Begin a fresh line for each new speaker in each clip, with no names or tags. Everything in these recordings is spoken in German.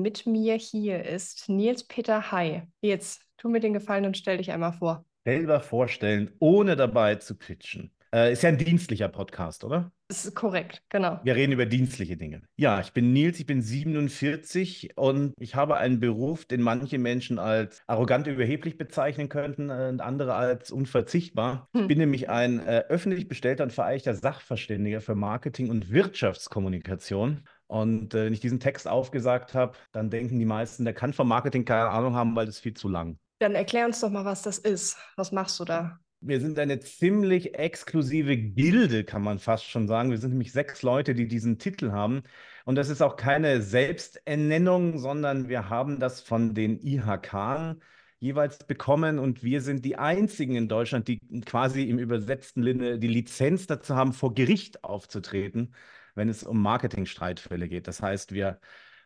mit mir hier ist Nils Peter Hay. Jetzt tu mir den Gefallen und stell dich einmal vor.
Selber vorstellen, ohne dabei zu pitchen. Äh, ist ja ein dienstlicher Podcast, oder?
Das ist korrekt, genau.
Wir reden über dienstliche Dinge. Ja, ich bin Nils, ich bin 47 und ich habe einen Beruf, den manche Menschen als arrogant überheblich bezeichnen könnten und andere als unverzichtbar. Hm. Ich bin nämlich ein äh, öffentlich bestellter und vereichter Sachverständiger für Marketing und Wirtschaftskommunikation. Und äh, wenn ich diesen Text aufgesagt habe, dann denken die meisten, der kann vom Marketing keine Ahnung haben, weil das ist viel zu lang.
Dann erklär uns doch mal, was das ist. Was machst du da?
Wir sind eine ziemlich exklusive Gilde, kann man fast schon sagen. Wir sind nämlich sechs Leute, die diesen Titel haben. Und das ist auch keine Selbsternennung, sondern wir haben das von den IHK jeweils bekommen. Und wir sind die einzigen in Deutschland, die quasi im übersetzten Sinne die Lizenz dazu haben, vor Gericht aufzutreten, wenn es um Marketingstreitfälle geht. Das heißt, wir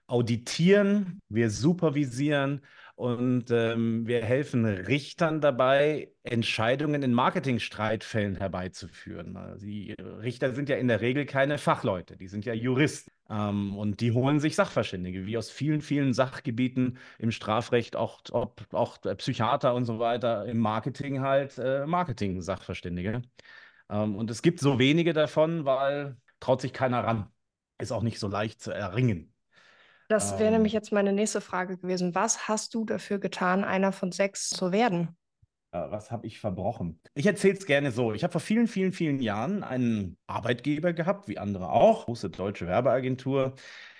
auditieren, wir supervisieren und ähm, wir helfen Richtern dabei, Entscheidungen in Marketingstreitfällen herbeizuführen. Also die Richter sind ja in der Regel keine Fachleute, die sind ja Juristen. Ähm, und die holen sich Sachverständige, wie aus vielen, vielen Sachgebieten im Strafrecht, auch, auch, auch Psychiater und so weiter, im Marketing halt äh, Marketing-Sachverständige. Ähm, und es gibt so wenige davon, weil traut sich keiner ran. Ist auch nicht so leicht zu erringen.
Das wäre ähm, nämlich jetzt meine nächste Frage gewesen. Was hast du dafür getan, einer von sechs zu werden?
was habe ich verbrochen? Ich erzähle es gerne so. Ich habe vor vielen, vielen, vielen Jahren einen Arbeitgeber gehabt, wie andere auch, große deutsche Werbeagentur.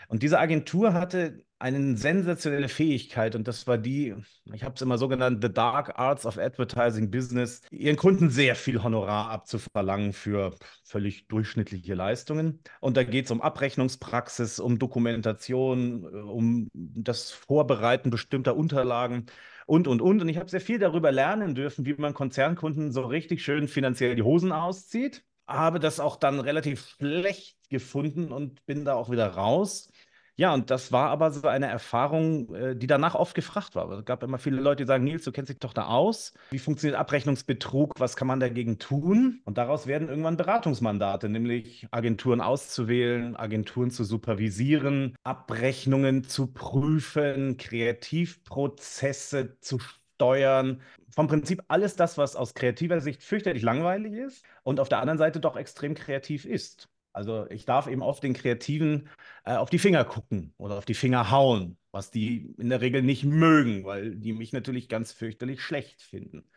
Und diese Agentur hatte eine sensationelle Fähigkeit und das war die, ich habe es immer so genannt, The Dark Arts of Advertising Business, ihren Kunden sehr viel Honorar abzuverlangen für völlig durchschnittliche Leistungen. Und da geht es um Abrechnungspraxis, um Dokumentation, äh, um das Vorbereiten bestimmter Unterlagen und, und, und. Und ich habe sehr viel darüber lernen dürfen, wie man Konzernkunden so richtig schön finanziell die Hosen auszieht. Habe das auch dann relativ schlecht gefunden und bin da auch wieder raus ja, und das war aber so eine Erfahrung, äh, die danach oft gefragt war. Es gab immer viele Leute, die sagen, Nils, du kennst dich doch da aus. Wie funktioniert Abrechnungsbetrug? Was kann man dagegen tun? Und daraus werden irgendwann Beratungsmandate, nämlich Agenturen auszuwählen, Agenturen zu supervisieren, Abrechnungen zu prüfen, Kreativprozesse zu steuern. Vom Prinzip alles das, was aus kreativer Sicht fürchterlich langweilig ist und auf der anderen Seite doch extrem kreativ ist. Also ich darf eben oft den Kreativen äh, auf die Finger gucken oder auf die Finger hauen, was die in der Regel nicht mögen, weil die mich natürlich ganz fürchterlich schlecht finden.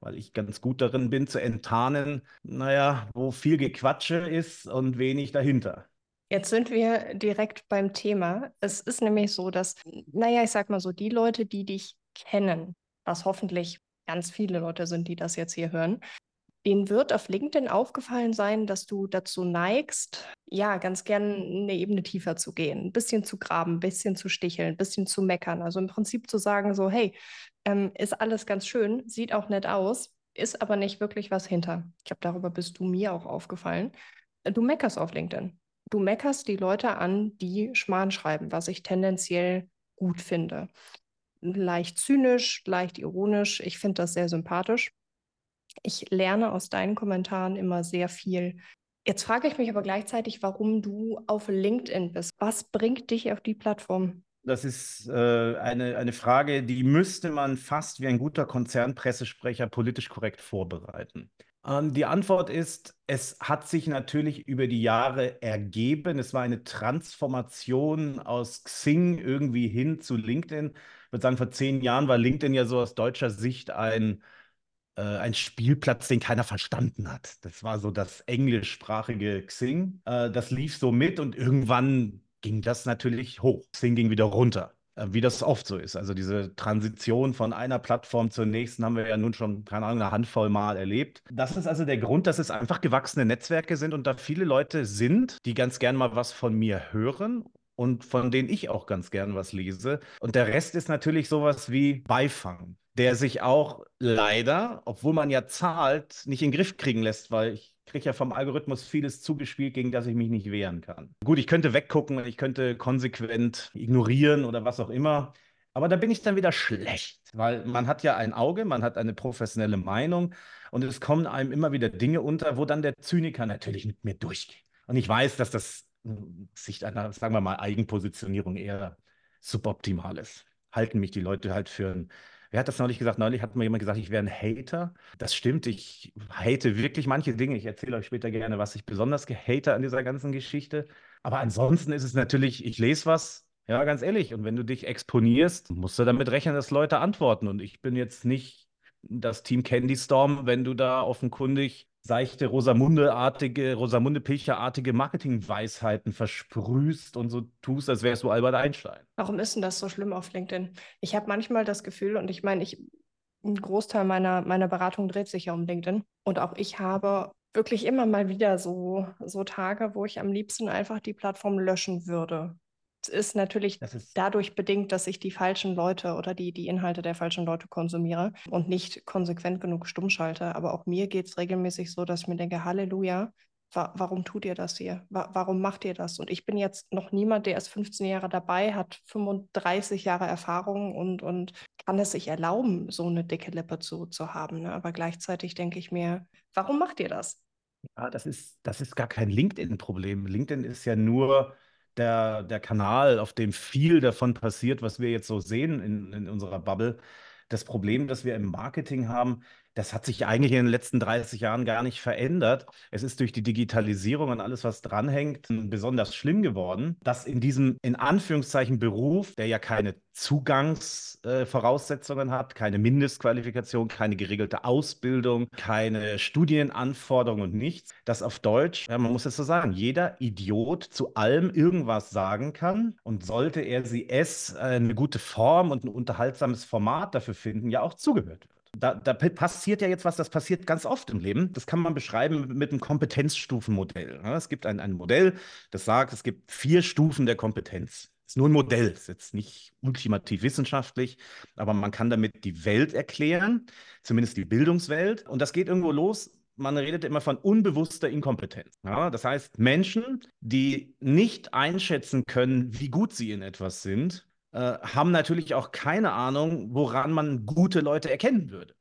Weil ich ganz gut darin bin zu enttarnen, naja, wo viel Gequatsche ist und wenig dahinter.
Jetzt sind wir direkt beim Thema. Es ist nämlich so, dass, naja, ich sag mal so, die Leute, die dich kennen, was hoffentlich ganz viele Leute sind, die das jetzt hier hören, Ihnen wird auf LinkedIn aufgefallen sein, dass du dazu neigst, ja, ganz gern eine Ebene tiefer zu gehen, ein bisschen zu graben, ein bisschen zu sticheln, ein bisschen zu meckern. Also im Prinzip zu sagen, so, hey, ähm, ist alles ganz schön, sieht auch nett aus, ist aber nicht wirklich was hinter. Ich glaube, darüber bist du mir auch aufgefallen. Du meckerst auf LinkedIn. Du meckerst die Leute an, die Schmarrn schreiben, was ich tendenziell gut finde. Leicht zynisch, leicht ironisch. Ich finde das sehr sympathisch. Ich lerne aus deinen Kommentaren immer sehr viel. Jetzt frage ich mich aber gleichzeitig, warum du auf LinkedIn bist. Was bringt dich auf die Plattform?
Das ist äh, eine, eine Frage, die müsste man fast wie ein guter Konzernpressesprecher politisch korrekt vorbereiten. Ähm, die Antwort ist, es hat sich natürlich über die Jahre ergeben. Es war eine Transformation aus Xing irgendwie hin zu LinkedIn. Ich würde sagen, vor zehn Jahren war LinkedIn ja so aus deutscher Sicht ein ein Spielplatz, den keiner verstanden hat. Das war so das englischsprachige Xing. Äh, das lief so mit und irgendwann ging das natürlich hoch. Xing ging wieder runter äh, wie das oft so ist. Also diese Transition von einer Plattform zur nächsten haben wir ja nun schon, keine Ahnung, eine Handvoll Mal erlebt. Das ist also der Grund, dass es einfach gewachsene Netzwerke sind und da viele Leute sind, die ganz gern mal was von mir hören und von denen ich auch ganz gern was lese. Und der Rest ist natürlich sowas wie Beifang der sich auch leider, obwohl man ja zahlt, nicht in den Griff kriegen lässt, weil ich kriege ja vom Algorithmus vieles zugespielt, gegen das ich mich nicht wehren kann. Gut, ich könnte weggucken, ich könnte konsequent ignorieren oder was auch immer. Aber da bin ich dann wieder schlecht, weil man hat ja ein Auge, man hat eine professionelle Meinung und es kommen einem immer wieder Dinge unter, wo dann der Zyniker natürlich mit mir durchgeht. Und ich weiß, dass das Sicht einer, sagen wir mal, Eigenpositionierung eher suboptimal ist. Halten mich die Leute halt für ein Wer hat das neulich gesagt? Neulich hat mir jemand gesagt, ich wäre ein Hater. Das stimmt, ich hate wirklich manche Dinge. Ich erzähle euch später gerne, was ich besonders gehate an dieser ganzen Geschichte. Aber ansonsten ist es natürlich, ich lese was, ja, ganz ehrlich. Und wenn du dich exponierst, musst du damit rechnen, dass Leute antworten. Und ich bin jetzt nicht das Team Candy Storm, wenn du da offenkundig seichte Rosamunde-artige, Rosamunde-Pilcher-artige Marketing-Weisheiten versprühst und so tust, als wärst du Albert Einstein.
Warum ist denn das so schlimm auf LinkedIn? Ich habe manchmal das Gefühl, und ich meine, ich, ein Großteil meiner, meiner Beratung dreht sich ja um LinkedIn. Und auch ich habe wirklich immer mal wieder so, so Tage, wo ich am liebsten einfach die Plattform löschen würde ist natürlich ist dadurch bedingt, dass ich die falschen Leute oder die, die Inhalte der falschen Leute konsumiere und nicht konsequent genug stumm schalte. Aber auch mir geht es regelmäßig so, dass ich mir denke, Halleluja, wa warum tut ihr das hier? Wa warum macht ihr das? Und ich bin jetzt noch niemand, der erst 15 Jahre dabei hat, 35 Jahre Erfahrung und, und kann es sich erlauben, so eine dicke Lippe zu, zu haben. Ne? Aber gleichzeitig denke ich mir, warum macht ihr das?
Ja, das ist, das ist gar kein LinkedIn-Problem. LinkedIn ist ja nur der, der Kanal, auf dem viel davon passiert, was wir jetzt so sehen in, in unserer Bubble. Das Problem, das wir im Marketing haben, das hat sich eigentlich in den letzten 30 Jahren gar nicht verändert. Es ist durch die Digitalisierung und alles, was dranhängt, besonders schlimm geworden, dass in diesem, in Anführungszeichen, Beruf, der ja keine Zugangsvoraussetzungen äh, hat, keine Mindestqualifikation, keine geregelte Ausbildung, keine Studienanforderungen und nichts, dass auf Deutsch, ja, man muss es so sagen, jeder Idiot zu allem irgendwas sagen kann und sollte er sie es, äh, eine gute Form und ein unterhaltsames Format dafür finden, ja auch zugehört wird. Da, da, passiert ja jetzt was, das passiert ganz oft im Leben. Das kann man beschreiben mit einem Kompetenzstufenmodell. Es gibt ein, ein Modell, das sagt, es gibt vier Stufen der Kompetenz. Es ist nur ein Modell, ist jetzt nicht ultimativ wissenschaftlich, aber man kann damit die Welt erklären, zumindest die Bildungswelt. Und das geht irgendwo los. Man redet immer von unbewusster Inkompetenz. Ja, das heißt, Menschen, die nicht einschätzen können, wie gut sie in etwas sind, äh, haben natürlich auch keine Ahnung, woran man gute Leute erkennen würde.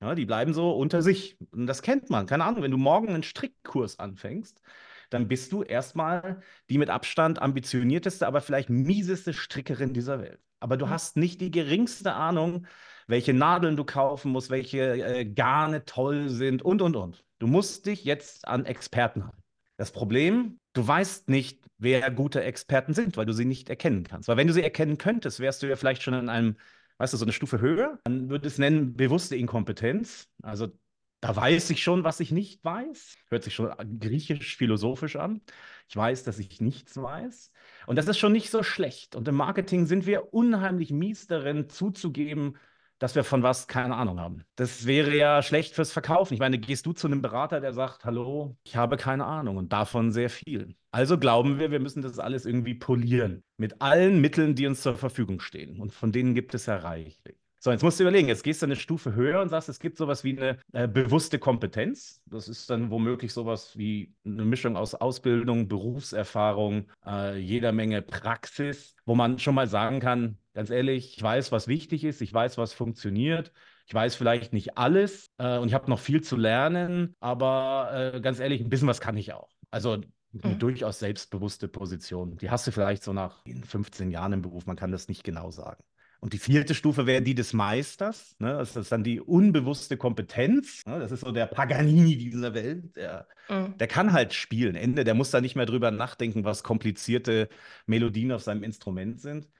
Ja, die bleiben so unter sich. Und das kennt man. Keine Ahnung, wenn du morgen einen Strickkurs anfängst, dann bist du erstmal die mit Abstand ambitionierteste, aber vielleicht mieseste Strickerin dieser Welt. Aber du hast nicht die geringste Ahnung, welche Nadeln du kaufen musst, welche äh, Garne toll sind und, und, und. Du musst dich jetzt an Experten halten. Das Problem, du weißt nicht, wer gute Experten sind, weil du sie nicht erkennen kannst. Weil wenn du sie erkennen könntest, wärst du ja vielleicht schon in einem, weißt du, so eine Stufe höher. Dann würde es nennen bewusste Inkompetenz. Also da weiß ich schon, was ich nicht weiß. Hört sich schon griechisch-philosophisch an. Ich weiß, dass ich nichts weiß. Und das ist schon nicht so schlecht. Und im Marketing sind wir unheimlich mies darin, zuzugeben, dass wir von was keine Ahnung haben. Das wäre ja schlecht fürs Verkaufen. Ich meine, gehst du zu einem Berater, der sagt, hallo, ich habe keine Ahnung und davon sehr viel. Also glauben wir, wir müssen das alles irgendwie polieren mit allen Mitteln, die uns zur Verfügung stehen. Und von denen gibt es ja reichlich. So, jetzt musst du überlegen, jetzt gehst du eine Stufe höher und sagst, es gibt sowas wie eine äh, bewusste Kompetenz. Das ist dann womöglich sowas wie eine Mischung aus Ausbildung, Berufserfahrung, äh, jeder Menge Praxis, wo man schon mal sagen kann, ganz ehrlich, ich weiß, was wichtig ist, ich weiß, was funktioniert. Ich weiß vielleicht nicht alles äh, und ich habe noch viel zu lernen, aber äh, ganz ehrlich, ein bisschen was kann ich auch. Also eine mhm. durchaus selbstbewusste Position. Die hast du vielleicht so nach 15 Jahren im Beruf, man kann das nicht genau sagen. Und die vierte Stufe wäre die des Meisters. Ne? Das ist dann die unbewusste Kompetenz. Ne? Das ist so der Paganini dieser Welt. Der, mhm. der kann halt spielen. Ende. Der muss da nicht mehr drüber nachdenken, was komplizierte Melodien auf seinem Instrument sind.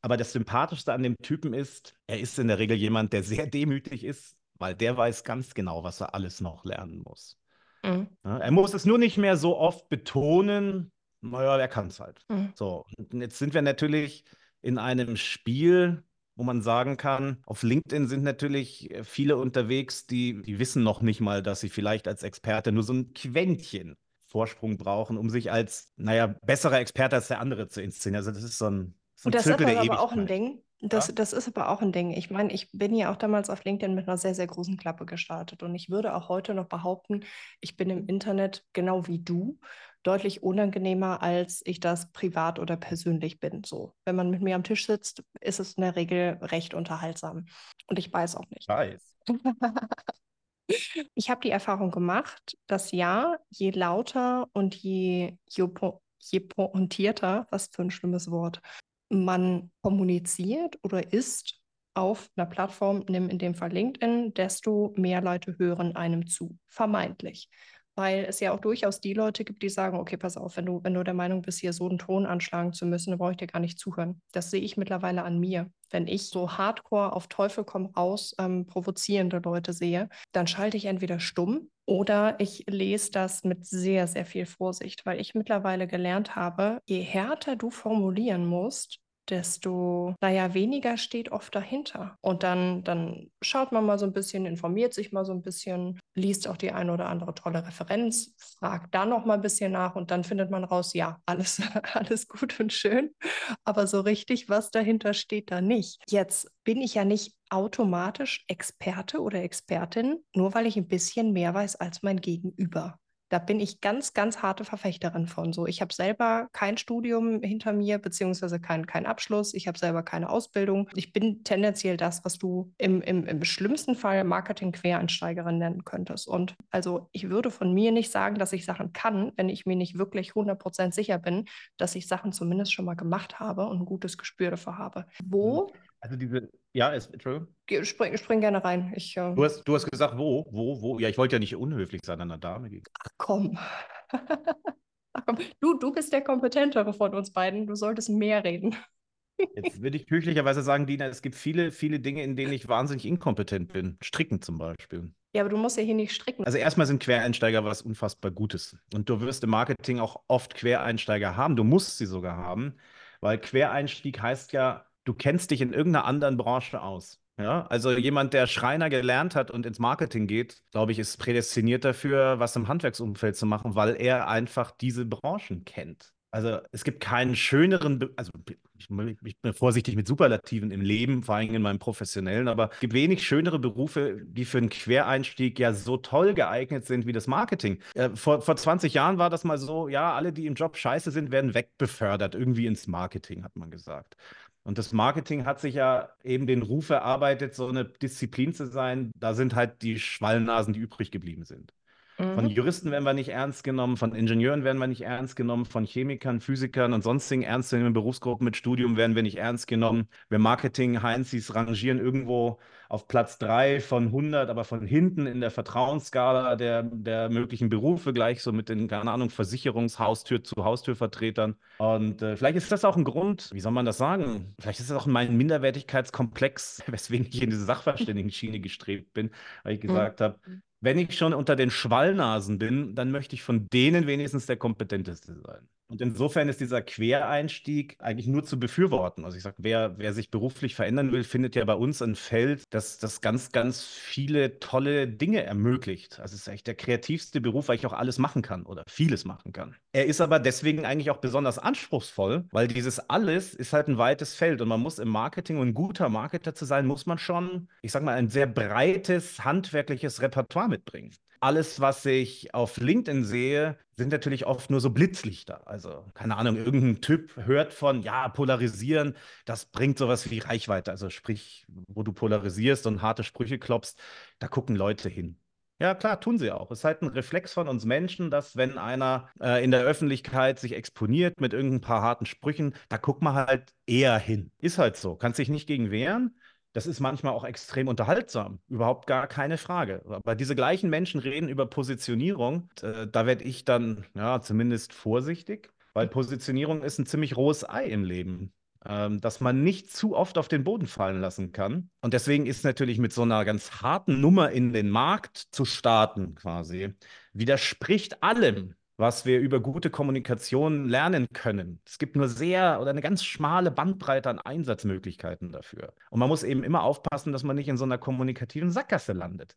Aber das Sympathischste an dem Typen ist, er ist in der Regel jemand, der sehr demütig ist, weil der weiß ganz genau, was er alles noch lernen muss. Mhm. Ja, er muss es nur nicht mehr so oft betonen. Naja, er kann es halt. Mhm. So, und jetzt sind wir natürlich in einem Spiel, wo man sagen kann, auf LinkedIn sind natürlich äh, viele unterwegs, die, die wissen noch nicht mal, dass sie vielleicht als Experte nur so ein Quäntchen Vorsprung brauchen, um sich als, naja, besserer Experte als der andere zu inszenieren. Also das ist so ein, so ein
Und das
Zirkel
ist aber auch ein Ding. Das, ja? das ist aber auch ein Ding. Ich meine, ich bin ja auch damals auf LinkedIn mit einer sehr, sehr großen Klappe gestartet. Und ich würde auch heute noch behaupten, ich bin im Internet genau wie du deutlich unangenehmer, als ich das privat oder persönlich bin. So, wenn man mit mir am Tisch sitzt, ist es in der Regel recht unterhaltsam. Und ich weiß auch nicht.
Weiß.
ich habe die Erfahrung gemacht, dass ja, je lauter und je, je, je pointierter, was für ein schlimmes Wort, man kommuniziert oder ist auf einer Plattform, nimm in dem Fall LinkedIn, desto mehr Leute hören einem zu, vermeintlich weil es ja auch durchaus die Leute gibt, die sagen, okay, pass auf, wenn du, wenn du der Meinung bist, hier so einen Ton anschlagen zu müssen, dann brauche ich dir gar nicht zuhören. Das sehe ich mittlerweile an mir. Wenn ich so hardcore auf Teufel komm raus ähm, provozierende Leute sehe, dann schalte ich entweder stumm oder ich lese das mit sehr, sehr viel Vorsicht, weil ich mittlerweile gelernt habe, je härter du formulieren musst, desto, naja, weniger steht oft dahinter. Und dann, dann schaut man mal so ein bisschen, informiert sich mal so ein bisschen, liest auch die eine oder andere tolle Referenz, fragt da noch mal ein bisschen nach und dann findet man raus, ja, alles, alles gut und schön. Aber so richtig, was dahinter steht, da nicht. Jetzt bin ich ja nicht automatisch Experte oder Expertin, nur weil ich ein bisschen mehr weiß als mein Gegenüber. Da bin ich ganz, ganz harte Verfechterin von. So, ich habe selber kein Studium hinter mir, beziehungsweise keinen kein Abschluss. Ich habe selber keine Ausbildung. Ich bin tendenziell das, was du im, im, im schlimmsten Fall Marketing-Quereinsteigerin nennen könntest. Und also ich würde von mir nicht sagen, dass ich Sachen kann, wenn ich mir nicht wirklich 100% sicher bin, dass ich Sachen zumindest schon mal gemacht habe und ein gutes Gespür dafür habe. Wo?
Also diese, ja, ist, Entschuldigung.
Spring, spring gerne rein. Ich, äh...
du, hast, du hast gesagt, wo, wo, wo? Ja, ich wollte ja nicht unhöflich sein an einer Dame
Ach komm. Ach komm. Du, du bist der Kompetentere von uns beiden. Du solltest mehr reden.
Jetzt würde ich höchlicherweise sagen, Dina, es gibt viele, viele Dinge, in denen ich wahnsinnig inkompetent bin. Stricken zum Beispiel.
Ja, aber du musst ja hier nicht stricken.
Also erstmal sind Quereinsteiger was unfassbar Gutes. Und du wirst im Marketing auch oft Quereinsteiger haben. Du musst sie sogar haben, weil Quereinstieg heißt ja, du kennst dich in irgendeiner anderen Branche aus. Ja, also jemand, der Schreiner gelernt hat und ins Marketing geht, glaube ich, ist prädestiniert dafür, was im Handwerksumfeld zu machen, weil er einfach diese Branchen kennt. Also es gibt keinen schöneren, Be also ich, ich, bin vorsichtig mit Superlativen im Leben, vor allem in meinem professionellen, aber es gibt wenig schönere Berufe, die für einen Quereinstieg ja so toll geeignet sind wie das Marketing. Äh, vor, vor 20 Jahren war das mal so, ja, alle, die im Job scheiße sind, werden wegbefördert, irgendwie ins Marketing, hat man gesagt. Und das Marketing hat sich ja eben den Ruf erarbeitet, so eine Disziplin zu sein. Da sind halt die Schwallnasen, die übrig geblieben sind. Von mhm. Juristen werden wir nicht ernst genommen, von Ingenieuren werden wir nicht ernst genommen, von Chemikern, Physikern und sonstigen ernstzunehmenden Berufsgruppen mit Studium werden wir nicht ernst genommen. Wir Marketing-Heinzis rangieren irgendwo auf Platz drei von 100, aber von hinten in der Vertrauensskala der, der möglichen Berufe, gleich so mit den, keine Ahnung, Versicherungshaustür zu Haustürvertretern. Und äh, vielleicht ist das auch ein Grund, wie soll man das sagen? Vielleicht ist das auch mein Minderwertigkeitskomplex, weswegen ich in diese Sachverständigen-Schiene gestrebt bin, weil ich mhm. gesagt mhm. habe, wenn ich schon unter den Schwallnasen bin, dann möchte ich von denen wenigstens der kompetenteste sein. Und insofern ist dieser Quereinstieg eigentlich nur zu befürworten. Also ich sage, wer, wer sich beruflich verändern will, findet ja bei uns ein Feld, das, das ganz, ganz viele tolle Dinge ermöglicht. Also es ist eigentlich der kreativste Beruf, weil ich auch alles machen kann oder vieles machen kann. Er ist aber deswegen eigentlich auch besonders anspruchsvoll, weil dieses alles ist halt ein weites Feld und man muss im Marketing und ein guter Marketer zu sein, muss man schon, ich sage mal, ein sehr breites handwerkliches Repertoire mitbringen alles, was ich auf LinkedIn sehe, sind natürlich oft nur so Blitzlichter. Also, keine Ahnung, irgendein Typ hört von, ja, polarisieren, das bringt sowas wie Reichweite. Also, sprich, wo du polarisierst und harte Sprüche klopfst, da gucken Leute hin. Ja, klar, tun sie auch. Es ist halt ein Reflex von uns Menschen, dass wenn einer äh, in der Öffentlichkeit sich exponiert mit irgendein paar harten Sprüchen, da guckt man halt eher hin. Ist halt so. Kannst dich nicht gegen wehren. Das ist manchmal auch extrem unterhaltsam, überhaupt gar keine Frage. Aber diese gleichen Menschen reden über Positionierung. Äh, da werde ich dann ja zumindest vorsichtig, weil Positionierung ist ein ziemlich rohes Ei im Leben, ähm, das man nicht zu oft auf den Boden fallen lassen kann. Und deswegen ist natürlich mit so einer ganz harten Nummer in den Markt zu starten quasi, widerspricht allem, was wir über gute Kommunikation lernen können. Es gibt nur sehr oder eine ganz schmale Bandbreite an Einsatzmöglichkeiten dafür. Und man muss eben immer aufpassen, dass man nicht in so einer kommunikativen Sackgasse landet.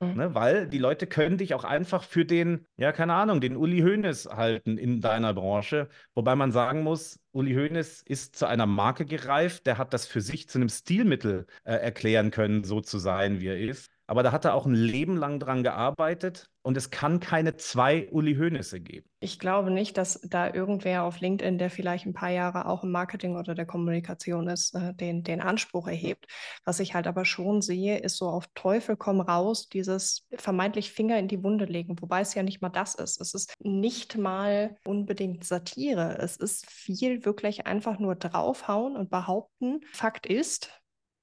Mhm. Ne, weil die Leute können dich auch einfach für den, ja, keine Ahnung, den Uli Hoeneß halten in deiner Branche. Wobei man sagen muss, Uli Hoeneß ist zu einer Marke gereift, der hat das für sich zu einem Stilmittel äh, erklären können, so zu sein, wie er ist. Aber da hat er auch ein Leben lang dran gearbeitet und es kann keine zwei Uli Hoeneße geben.
Ich glaube nicht, dass da irgendwer auf LinkedIn, der vielleicht ein paar Jahre auch im Marketing oder der Kommunikation ist, äh, den, den Anspruch erhebt. Was ich halt aber schon sehe, ist so auf Teufel komm raus, dieses vermeintlich Finger in die Wunde legen, wobei es ja nicht mal das ist. Es ist nicht mal unbedingt Satire. Es ist viel wirklich einfach nur draufhauen und behaupten, Fakt ist,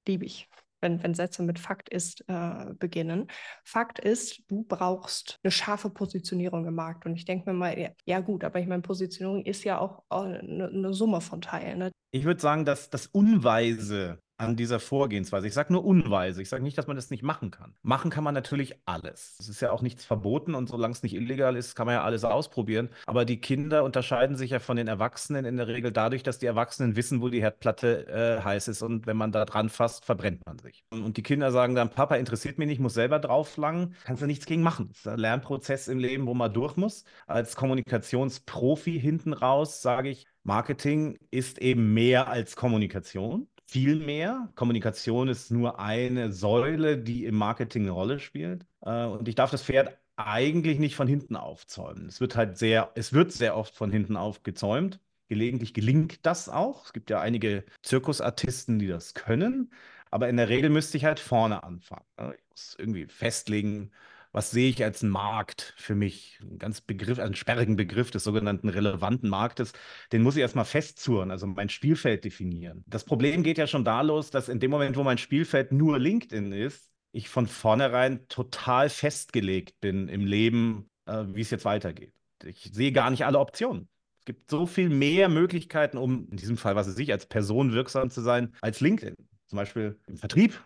liebe ich wenn, wenn Sätze mit Fakt ist äh, beginnen. Fakt ist, du brauchst eine scharfe Positionierung im Markt. Und ich denke mir mal, ja, ja, gut, aber ich meine, Positionierung ist ja auch, eine, eine, Summe von Teilen. Ne?
Ich würde sagen, dass das Unweise an dieser Vorgehensweise. Ich sage nur unweise. Ich sage nicht, dass man das nicht machen kann. Machen kann man natürlich alles. Es ist ja auch nichts verboten und solange es nicht illegal ist, kann man ja alles ausprobieren. Aber die Kinder unterscheiden sich ja von den Erwachsenen in der Regel dadurch, dass die Erwachsenen wissen, wo die Herdplatte äh, heiß ist und wenn man da dran fasst, verbrennt man sich. Und die Kinder sagen dann, Papa interessiert mich nicht, muss selber drauflangen. Kannst du nichts gegen machen. Das ist ein Lernprozess im Leben, wo man durch muss. Als Kommunikationsprofi hinten raus sage ich, Marketing ist eben mehr als Kommunikation viel mehr. Kommunikation ist nur eine Säule, die im Marketing eine Rolle spielt. Äh, und ich darf das Pferd eigentlich nicht von hinten aufzäumen. Es wird halt sehr, es wird sehr oft von hinten aufgezäumt. Gelegentlich gelingt das auch. Es gibt ja einige Zirkusartisten, die das können. Aber in der Regel müsste ich halt vorne anfangen. Ich muss irgendwie festlegen, was sehe ich als Markt für mich? Ein ganz Begriff, einen sperrigen Begriff des sogenannten relevanten Marktes, den muss ich erstmal festzurren, also mein Spielfeld definieren. Das Problem geht ja schon da los, dass in dem Moment, wo mein Spielfeld nur LinkedIn ist, ich von vornherein total festgelegt bin im Leben, äh, wie es jetzt weitergeht. Ich sehe gar nicht alle Optionen. Es gibt so viel mehr Möglichkeiten, um in diesem Fall, was es sich als Person wirksam zu sein, als LinkedIn. Zum Beispiel im Vertrieb,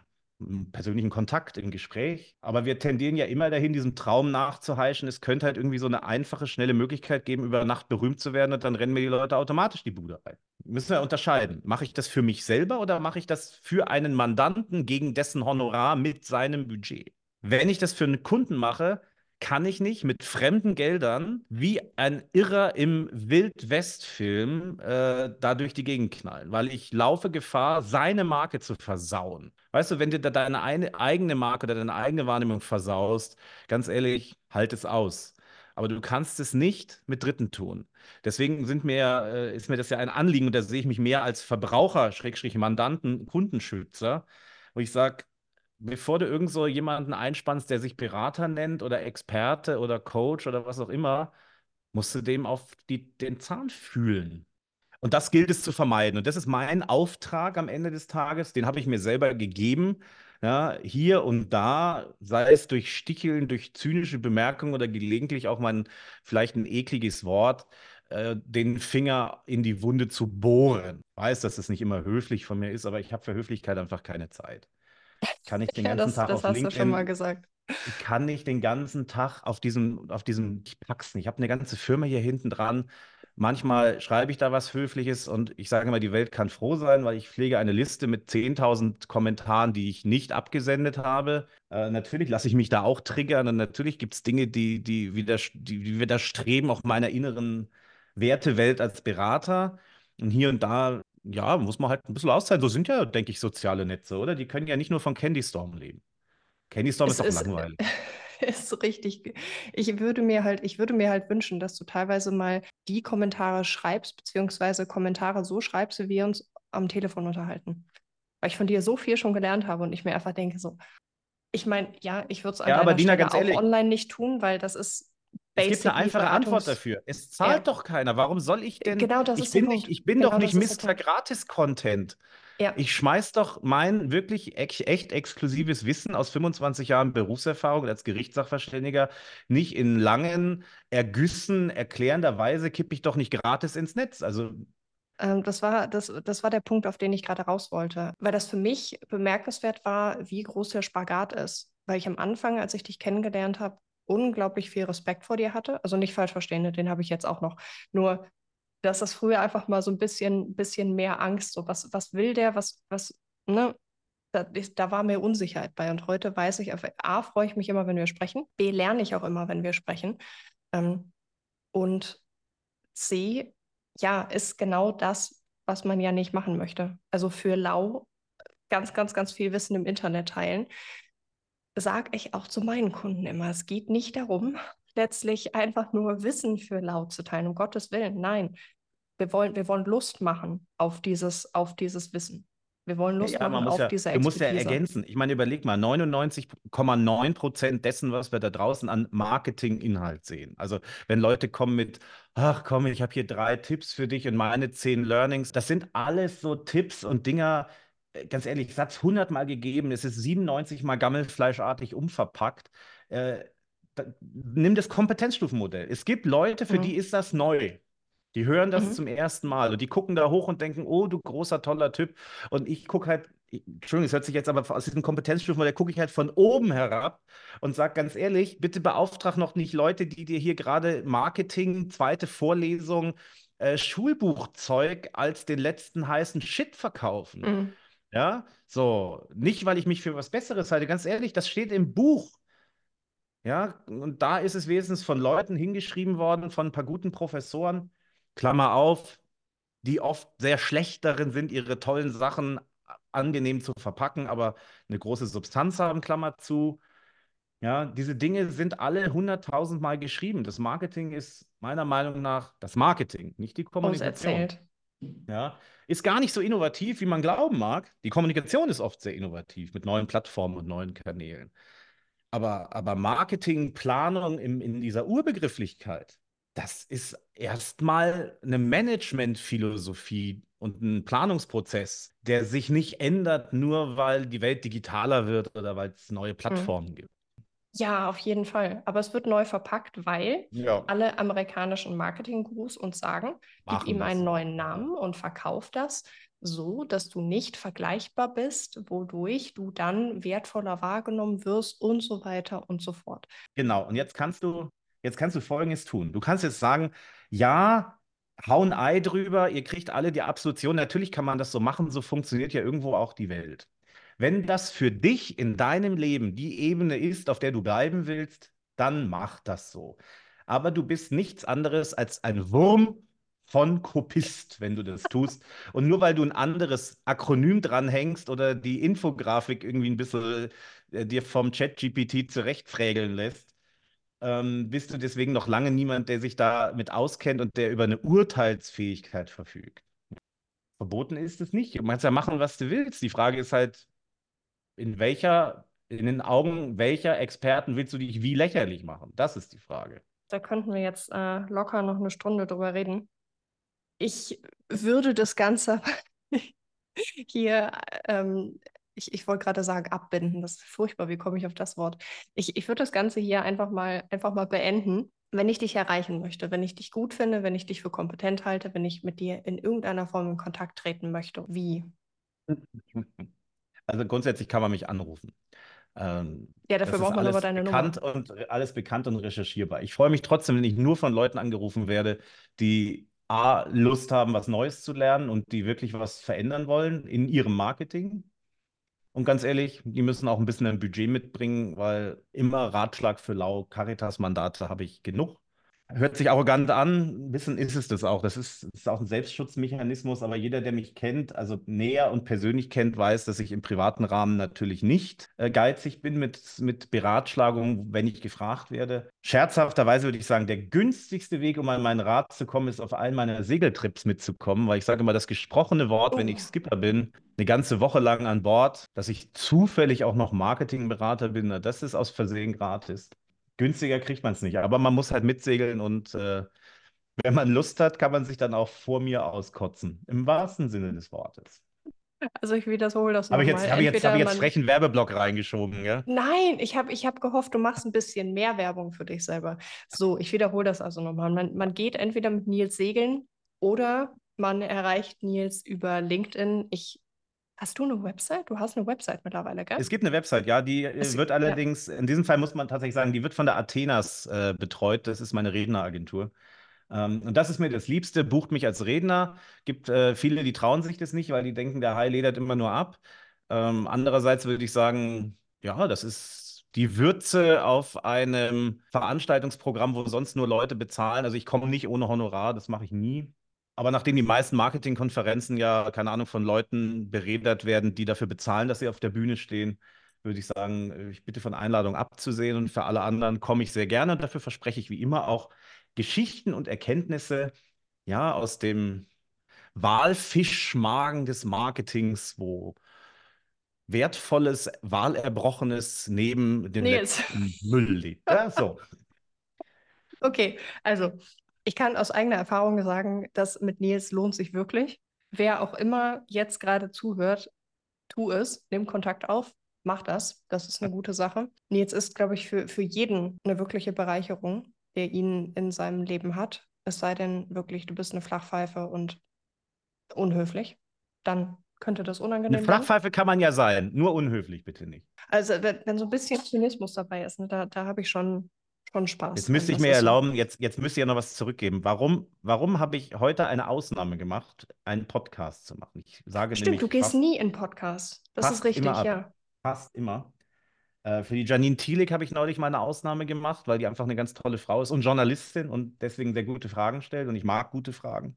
persönlichen Kontakt, im Gespräch. Aber wir tendieren ja immer dahin, diesem Traum nachzuheischen. Es könnte halt irgendwie so eine einfache, schnelle Möglichkeit geben, über Nacht berühmt zu werden und dann rennen mir die Leute automatisch die Bude rein. Müssen wir unterscheiden. Mache ich das für mich selber oder mache ich das für einen Mandanten gegen dessen Honorar mit seinem Budget? Wenn ich das für einen Kunden mache, kann ich nicht mit fremden Geldern wie ein Irrer im Wild-West-Film äh, da durch die Gegend knallen, weil ich laufe Gefahr, seine Marke zu versauen. Weißt du, wenn du da deine eine, eigene Marke oder deine eigene Wahrnehmung versaust, ganz ehrlich, halt es aus. Aber du kannst es nicht mit Dritten tun. Deswegen mir, äh, ist mir das ja ein Anliegen und da sehe ich mich mehr als Verbraucher, Schrägstrich Mandanten, Kundenschützer, wo ich sage, bevor du irgend so jemanden einspannst, der sich Berater nennt oder Experte oder Coach oder was auch immer, musst du dem auf die, den Zahn fühlen. Und das gilt es zu vermeiden. Und das ist mein Auftrag am Ende des Tages, den habe ich mir selber gegeben. Ja, hier und da, sei es durch Sticheln, durch zynische Bemerkungen oder gelegentlich auch mal vielleicht ein ekliges Wort, äh, den Finger in die Wunde zu bohren. Ich weiß, dass das nicht immer höflich von mir ist, aber ich habe für Höflichkeit einfach keine Zeit. Kann ich den
Ja,
ganzen
das,
Tag
das
auf
hast du schon mal
LinkedIn,
gesagt.
ich kann nicht den ganzen Tag auf diesem, auf diesem, ich pack's nicht. Ich habe eine ganze Firma hier hinten dran. Manchmal schreibe ich da was Höfliches und ich sage immer, die Welt kann froh sein, weil ich pflege eine Liste mit 10.000 Kommentaren, die ich nicht abgesendet habe. Äh, natürlich lasse ich mich da auch triggern und natürlich gibt es Dinge, die, die, widers die, die widerstreben auch meiner inneren Wertewelt als Berater. Und hier und da ja, muss man halt ein bisschen auszahlen. So sind ja, denke ich, soziale Netze, oder? Die können ja nicht nur von Candy Storm leben. Candy Storm
Es
ist doch
ist,
langweilig.
ist richtig. Ich würde mir halt, ich würde mir halt wünschen, dass du teilweise mal die Kommentare schreibst, beziehungsweise Kommentare so schreibst, wie wir uns am Telefon unterhalten. Weil ich von dir so viel schon gelernt habe und ich mir einfach denke, so, ich meine, ja, ich würde es
Ja, aber Dina, ganz
auch
ehrlich,
online nicht tun, weil das ist
es gibt eine einfache Antwort
Beratungs...
dafür. Es
Ja,
zahlt doch keiner. Warum soll ich denn?
genau das
Ich
ist der
bin nicht,
Punkt.
ich bin doch
Genau
nicht
ist der
Mr. Gratis-Content.
Ja,
Ich schmeiß doch mein wirklich echt exklusives Wissen aus 25 Jahren Berufserfahrung als Gerichtssachverständiger nicht in langen Ergüssen erklärender Weise kippe ich doch nicht gratis ins Netz. Also
ähm, das war, das, das war der Punkt, auf den ich gerade raus wollte. Weil das für mich bemerkenswert war, wie groß der Spagat ist. Weil ich am Anfang, als ich dich kennengelernt habe, unglaublich viel Respekt vor dir hatte. Also nicht falsch verstehen, ne, den habe ich jetzt auch noch. Nur, dass das früher einfach mal so ein bisschen, bisschen mehr Angst, so was, was will der, was, was, ne? Da, da war mir Unsicherheit bei. Und heute weiß ich, A, freue ich mich immer, wenn wir sprechen. B, lerne ich auch immer, wenn wir sprechen. Ähm, und C, ja, ist genau das, was man ja nicht machen möchte. Also für lau ganz, ganz, ganz viel Wissen im Internet teilen. Sage ich auch zu meinen Kunden immer, es geht nicht darum, letztlich einfach nur Wissen für laut zu teilen, um Gottes Willen. Nein, wir wollen, wir wollen Lust machen auf dieses, auf dieses Wissen. Wir wollen Lust ja, machen auf
ja,
diese
Expertise. Du musst ja ergänzen. Ich meine, überleg mal, 99,9 Prozent dessen, was wir da draußen an Marketinginhalt sehen. Also wenn Leute kommen mit, ach komm, ich habe hier drei Tipps für dich und meine zehn Learnings, das sind alles so Tipps und Dinger, ganz ehrlich, Satz 100 Mal gegeben, es ist 97 Mal gammelfleischartig umverpackt. Äh, da, nimm das Kompetenzstufenmodell. Es gibt Leute, für mhm. die ist das neu. Die hören das mhm. zum ersten Mal und die gucken da hoch und denken, oh, du großer, toller Typ. Und ich gucke halt, Entschuldigung, es hört sich jetzt aber aus diesem Kompetenzstufen, da gucke ich halt von oben herab und sage ganz ehrlich, bitte beauftrag noch nicht Leute, die dir hier gerade Marketing, zweite Vorlesung, äh, Schulbuchzeug als den letzten heißen Shit verkaufen. Mhm. Ja, so, nicht, weil ich mich für was Besseres halte, ganz ehrlich, das steht im Buch. Ja, und da ist es wenigstens von Leuten hingeschrieben worden, von ein paar guten Professoren, Klammer auf, die oft sehr schlecht darin sind, ihre tollen Sachen angenehm zu verpacken, aber eine große Substanz haben, Klammer zu. Ja, diese Dinge sind alle hunderttausendmal geschrieben. Das Marketing ist meiner Meinung nach das Marketing, nicht die Kommunikation. Erzählt. Ja, ist gar nicht so innovativ, wie man glauben mag. Die Kommunikation ist oft sehr innovativ mit neuen Plattformen und neuen Kanälen. Aber, aber Marketing, Planung in, in dieser Urbegrifflichkeit, das ist erstmal eine Managementphilosophie und ein Planungsprozess, der sich nicht ändert, nur weil die Welt digitaler wird oder weil es neue mhm. Plattformen mhm. gibt.
Ja, auf jeden Fall. Aber es wird neu verpackt, weil ja. alle amerikanischen Marketing-Gurus uns sagen, Machen gib ihm einen neuen Namen und verkauf das so, dass du nicht vergleichbar bist, wodurch du dann wertvoller wahrgenommen wirst und so weiter und so fort.
Genau. Und jetzt kannst du Jetzt kannst du Folgendes tun. Du kannst jetzt sagen, ja, hau ein Ei drüber, ihr kriegt alle die Absolution. Natürlich kann man das so machen, so funktioniert ja irgendwo auch die Welt. Wenn das für dich in deinem Leben die Ebene ist, auf der du bleiben willst, dann mach das so. Aber du bist nichts anderes als ein Wurm von Kopist, wenn du das tust. Und nur weil du ein anderes Akronym dranhängst oder die Infografik irgendwie ein bisschen äh, dir vom Chat-GPT zurechtfrägeln lässt, ähm, bist du deswegen noch lange niemand, der sich damit auskennt und der über eine Urteilsfähigkeit verfügt. Verboten ist es nicht. Du kannst ja machen, was du willst. Die Frage ist halt, in welcher, in den Augen welcher Experten willst du dich wie lächerlich machen? Das ist die Frage.
Da könnten wir jetzt äh, locker noch eine Stunde drüber reden. Ich würde das Ganze hier ähm, ich, ich wollte gerade sagen, abbinden. Das ist furchtbar. Wie komme ich auf das Wort? Ich, ich würde das Ganze hier einfach mal, einfach mal beenden. Wenn ich dich erreichen möchte, wenn ich dich gut finde, wenn ich dich für kompetent halte, wenn ich mit dir in irgendeiner Form in Kontakt treten möchte, wie?
Also grundsätzlich kann man mich anrufen.
Ähm, ja, dafür braucht man aber deine
bekannt Nummer. Und, alles bekannt und recherchierbar. Ich freue mich trotzdem, wenn ich nur von Leuten angerufen werde, die A, Lust haben, was Neues zu lernen und die wirklich was verändern wollen in ihrem Marketing. Und ganz ehrlich, die müssen auch ein bisschen ein Budget mitbringen, weil immer Ratschlag für Lau, Caritas-Mandate habe ich genug. Hört sich arrogant an, ein bisschen ist es das auch. Das ist, das ist auch ein Selbstschutzmechanismus, aber jeder, der mich kennt, also näher und persönlich kennt, weiß, dass ich im privaten Rahmen natürlich nicht äh, geizig bin mit, mit Beratschlagung, wenn ich gefragt werde. Scherzhafterweise würde ich sagen, der günstigste Weg, um an meinen Rat zu kommen, ist auf allen meiner Segeltrips mitzukommen, weil ich sage immer, das gesprochene Wort, oh. wenn ich Skipper bin, eine ganze Woche lang an Bord, dass ich zufällig auch noch Marketingberater bin, das ist aus Versehen gratis. Günstiger kriegt man es nicht, aber man muss halt mitsegeln und äh, wenn man Lust hat, kann man sich dann auch vor mir auskotzen. Im wahrsten Sinne des Wortes.
Also ich wiederhole das
nochmal. Habe ich jetzt, hab ich jetzt, hab ich jetzt frechen Werbeblock reingeschoben, ja?
Nein, ich habe ich hab gehofft, du machst ein bisschen mehr Werbung für dich selber. So, ich wiederhole das also nochmal. Man, man geht entweder mit Nils segeln oder man erreicht Nils über LinkedIn. Ich Hast du eine Website? Du hast eine Website mittlerweile, gell?
Es gibt eine Website, ja. Die äh, es, wird allerdings, ja. in diesem Fall muss man tatsächlich sagen, die wird von der Athenas äh, betreut. Das ist meine Redneragentur. Ähm, und das ist mir das Liebste. Bucht mich als Redner. Gibt äh, viele, die trauen sich das nicht, weil die denken, der Hai ledert immer nur ab. Ähm, andererseits würde ich sagen, ja, das ist die Würze auf einem Veranstaltungsprogramm, wo sonst nur Leute bezahlen. Also ich komme nicht ohne Honorar, das mache ich nie. Aber nachdem die meisten Marketingkonferenzen ja, keine Ahnung, von Leuten beredet werden, die dafür bezahlen, dass sie auf der Bühne stehen, würde ich sagen, ich bitte von Einladung abzusehen und für alle anderen komme ich sehr gerne und dafür verspreche ich wie immer auch Geschichten und Erkenntnisse ja, aus dem Walfischmagen des Marketings, wo wertvolles, Wahlerbrochenes neben dem letzten Müll liegt. Ja, so.
Okay, also ich kann aus eigener Erfahrung sagen, dass mit Nils lohnt sich wirklich. Wer auch immer jetzt gerade zuhört, tu es, nimm Kontakt auf, mach das. Das ist eine gute Sache. Nils ist, glaube ich, für, für jeden eine wirkliche Bereicherung, der ihn in seinem Leben hat. Es sei denn wirklich, du bist eine Flachpfeife und unhöflich. Dann könnte das unangenehm
Eine Flachpfeife kann man ja sein, nur unhöflich bitte nicht.
Also wenn, wenn so ein bisschen Zynismus dabei ist, ne, da, da habe ich schon, schon Spaß.
Jetzt müsste ich mir erlauben, jetzt, jetzt müsst ihr noch was zurückgeben. Warum, warum habe ich heute eine Ausnahme gemacht, einen Podcast zu machen? Ich sage
Stimmt, du gehst
fast,
nie in Podcasts. Das ist richtig, ja.
fast immer. Äh, für die Janine Thielik habe ich neulich mal eine Ausnahme gemacht, weil die einfach eine ganz tolle Frau ist und Journalistin und deswegen sehr gute Fragen stellt und ich mag gute Fragen.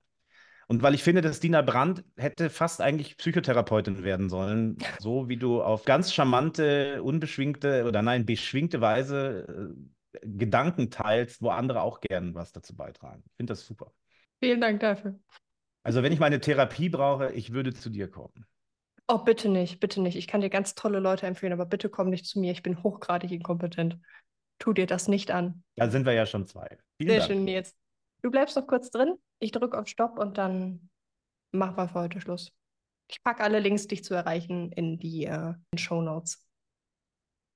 Und weil ich finde, dass Dina Brandt hätte fast eigentlich Psychotherapeutin werden sollen, so wie du auf ganz charmante, unbeschwingte oder nein, beschwingte Weise äh, Gedanken teilst, wo andere auch gern was dazu beitragen. Ich finde das super.
Vielen Dank dafür.
Also wenn ich meine Therapie brauche, ich würde zu dir kommen.
Oh, bitte nicht, bitte nicht. Ich kann dir ganz tolle Leute empfehlen, aber bitte komm nicht zu mir. Ich bin hochgradig inkompetent. Tu dir das nicht an.
Da sind wir ja schon zwei. Vielen
Sehr
Dank.
schön, Nils. Du bleibst noch kurz drin. Ich drücke auf Stopp und dann machen wir für heute Schluss. Ich packe alle Links, dich zu erreichen, in die äh, Show Notes.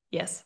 Yes.